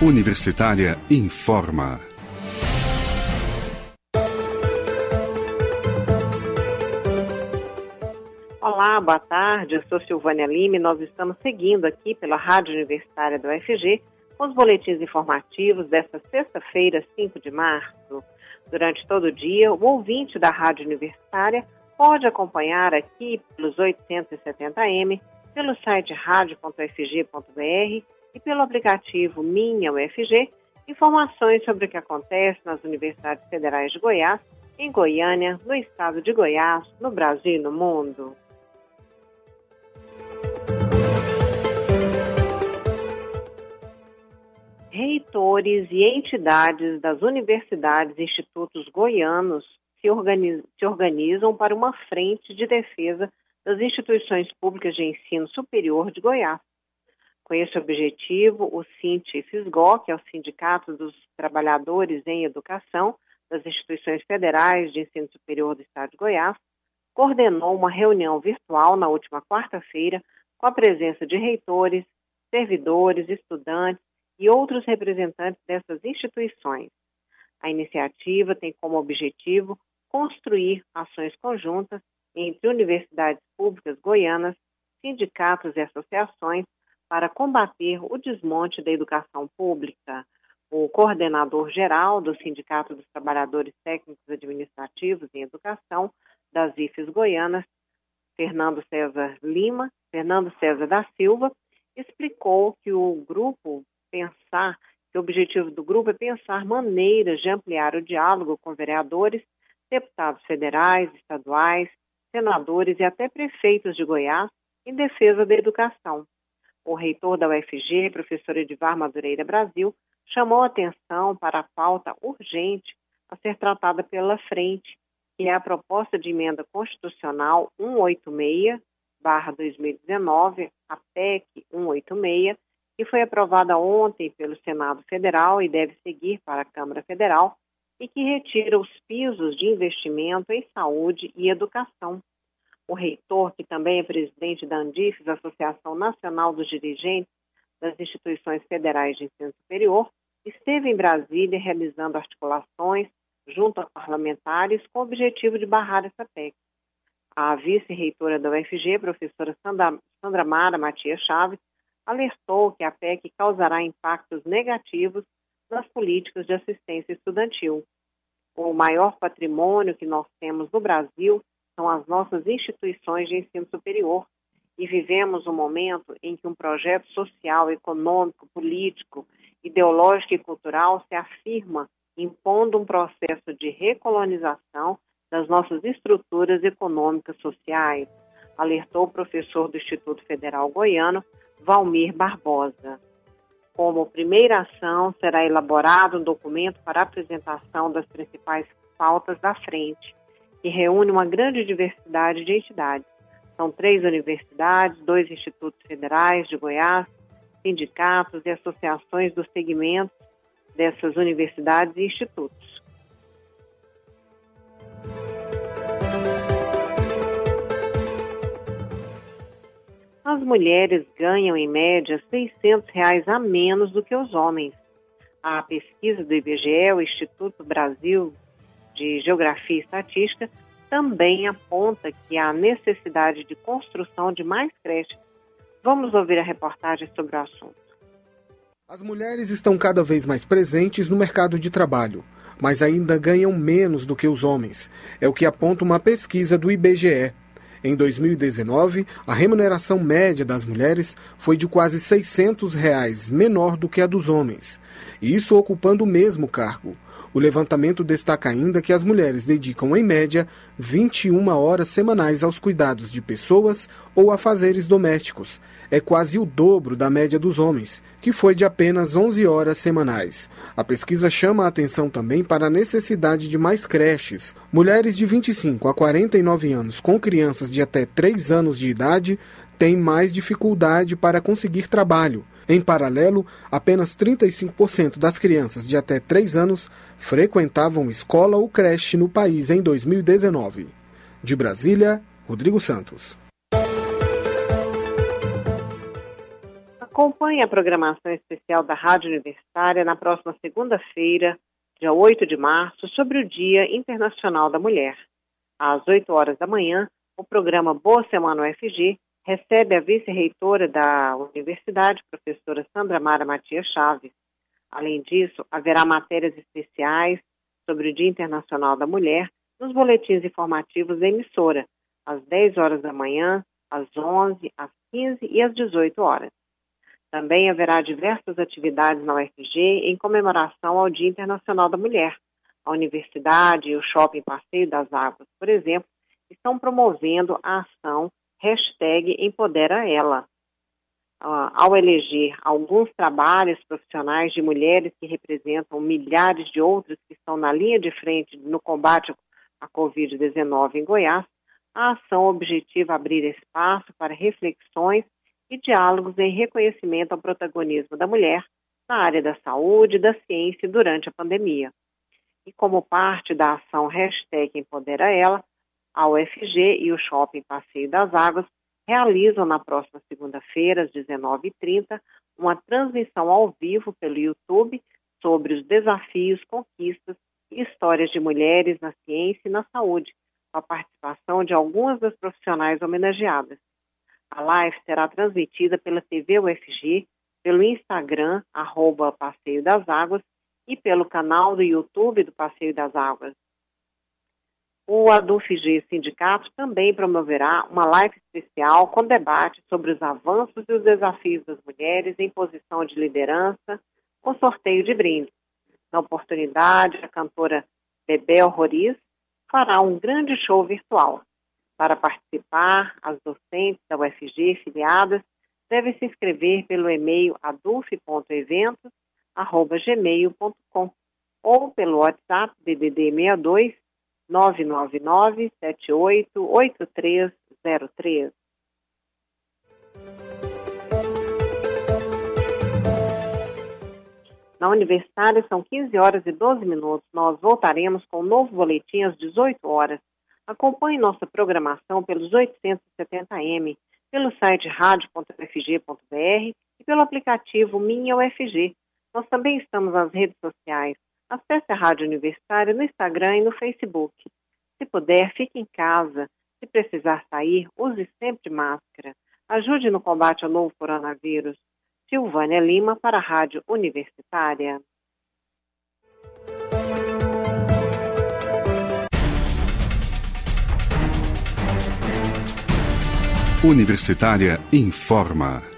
Universitária informa. Olá, boa tarde. Eu sou Silvânia Lima e nós estamos seguindo aqui pela Rádio Universitária do UFG com os boletins informativos desta sexta-feira, 5 de março. Durante todo o dia, o ouvinte da Rádio Universitária pode acompanhar aqui pelos 870M, pelo site radio.ufg.br e pelo aplicativo Minha UFG informações sobre o que acontece nas universidades federais de Goiás, em Goiânia, no estado de Goiás, no Brasil e no mundo. Reitores e entidades das universidades e institutos goianos se, organizam, se organizam para uma frente de defesa das instituições públicas de ensino superior de Goiás. Com esse objetivo, o SINTE-FISGO, que é o Sindicato dos Trabalhadores em Educação das Instituições Federais de Ensino Superior do Estado de Goiás, coordenou uma reunião virtual na última quarta-feira com a presença de reitores, servidores, estudantes e outros representantes dessas instituições. A iniciativa tem como objetivo construir ações conjuntas entre universidades públicas goianas, sindicatos e associações para combater o desmonte da educação pública. O coordenador geral do Sindicato dos Trabalhadores Técnicos Administrativos em Educação das IFES Goianas, Fernando César Lima, Fernando César da Silva, explicou que o grupo pensar, que o objetivo do grupo é pensar maneiras de ampliar o diálogo com vereadores, deputados federais, estaduais, senadores e até prefeitos de Goiás em defesa da educação o reitor da UFG, professor Edivar Madureira Brasil, chamou atenção para a pauta urgente a ser tratada pela frente, que é a proposta de emenda constitucional 186/2019, a PEC 186, que foi aprovada ontem pelo Senado Federal e deve seguir para a Câmara Federal, e que retira os pisos de investimento em saúde e educação o reitor, que também é presidente da Andifes, Associação Nacional dos Dirigentes das Instituições Federais de Ensino Superior, esteve em Brasília realizando articulações junto a parlamentares com o objetivo de barrar essa PEC. A vice-reitora da UFG, professora Sandra, Sandra Mara Matias Chaves, alertou que a PEC causará impactos negativos nas políticas de assistência estudantil. O maior patrimônio que nós temos no Brasil são as nossas instituições de ensino superior. E vivemos um momento em que um projeto social, econômico, político, ideológico e cultural se afirma, impondo um processo de recolonização das nossas estruturas econômicas sociais, alertou o professor do Instituto Federal Goiano, Valmir Barbosa. Como primeira ação, será elaborado um documento para apresentação das principais pautas da frente, que reúne uma grande diversidade de entidades. São três universidades, dois institutos federais de Goiás, sindicatos e associações dos segmentos dessas universidades e institutos. As mulheres ganham, em média, 600 reais a menos do que os homens. A pesquisa do IBGE, o Instituto Brasil de Geografia e Estatística também aponta que há necessidade de construção de mais creches. Vamos ouvir a reportagem sobre o assunto. As mulheres estão cada vez mais presentes no mercado de trabalho, mas ainda ganham menos do que os homens. É o que aponta uma pesquisa do IBGE. Em 2019, a remuneração média das mulheres foi de quase 600 reais, menor do que a dos homens, e isso ocupando o mesmo cargo. O levantamento destaca ainda que as mulheres dedicam, em média, 21 horas semanais aos cuidados de pessoas ou a fazeres domésticos. É quase o dobro da média dos homens, que foi de apenas 11 horas semanais. A pesquisa chama a atenção também para a necessidade de mais creches. Mulheres de 25 a 49 anos com crianças de até 3 anos de idade têm mais dificuldade para conseguir trabalho. Em paralelo, apenas 35% das crianças de até 3 anos frequentavam escola ou creche no país em 2019. De Brasília, Rodrigo Santos. Acompanhe a programação especial da Rádio Universitária na próxima segunda-feira, dia 8 de março, sobre o Dia Internacional da Mulher. Às 8 horas da manhã, o programa Boa Semana UFG recebe a vice-reitora da universidade, professora Sandra Mara Matias Chaves. Além disso, haverá matérias especiais sobre o Dia Internacional da Mulher nos boletins informativos da emissora, às 10 horas da manhã, às 11, às 15 e às 18 horas. Também haverá diversas atividades na UFG em comemoração ao Dia Internacional da Mulher. A universidade e o Shopping Passeio das Águas, por exemplo, estão promovendo a ação hashtag Empodera Ela. Uh, ao eleger alguns trabalhos profissionais de mulheres que representam milhares de outras que estão na linha de frente no combate à Covid-19 em Goiás, a ação objetiva abrir espaço para reflexões e diálogos em reconhecimento ao protagonismo da mulher na área da saúde e da ciência durante a pandemia. E como parte da ação hashtag Empodera Ela, a UFG e o Shopping Passeio das Águas realizam na próxima segunda-feira, às 19h30, uma transmissão ao vivo pelo YouTube sobre os desafios, conquistas e histórias de mulheres na ciência e na saúde, com a participação de algumas das profissionais homenageadas. A live será transmitida pela TV UFG, pelo Instagram, arroba Passeio das Águas, e pelo canal do YouTube do Passeio das Águas. O ADUFG Sindicato também promoverá uma live especial com debate sobre os avanços e os desafios das mulheres em posição de liderança, com sorteio de brindes. Na oportunidade, a cantora Bebel Roriz fará um grande show virtual. Para participar, as docentes da UFG filiadas devem se inscrever pelo e-mail aduf.eventos@gmail.com ou pelo WhatsApp DDD 62 999 788303. Na Universitária são 15 horas e 12 minutos. Nós voltaremos com um novo boletim às 18 horas. Acompanhe nossa programação pelos 870M, pelo site radio.ufg.br e pelo aplicativo Minha UFG. Nós também estamos nas redes sociais. Acesse a Rádio Universitária no Instagram e no Facebook. Se puder, fique em casa. Se precisar sair, use sempre máscara. Ajude no combate ao novo coronavírus. Silvânia Lima para a Rádio Universitária. Universitária informa.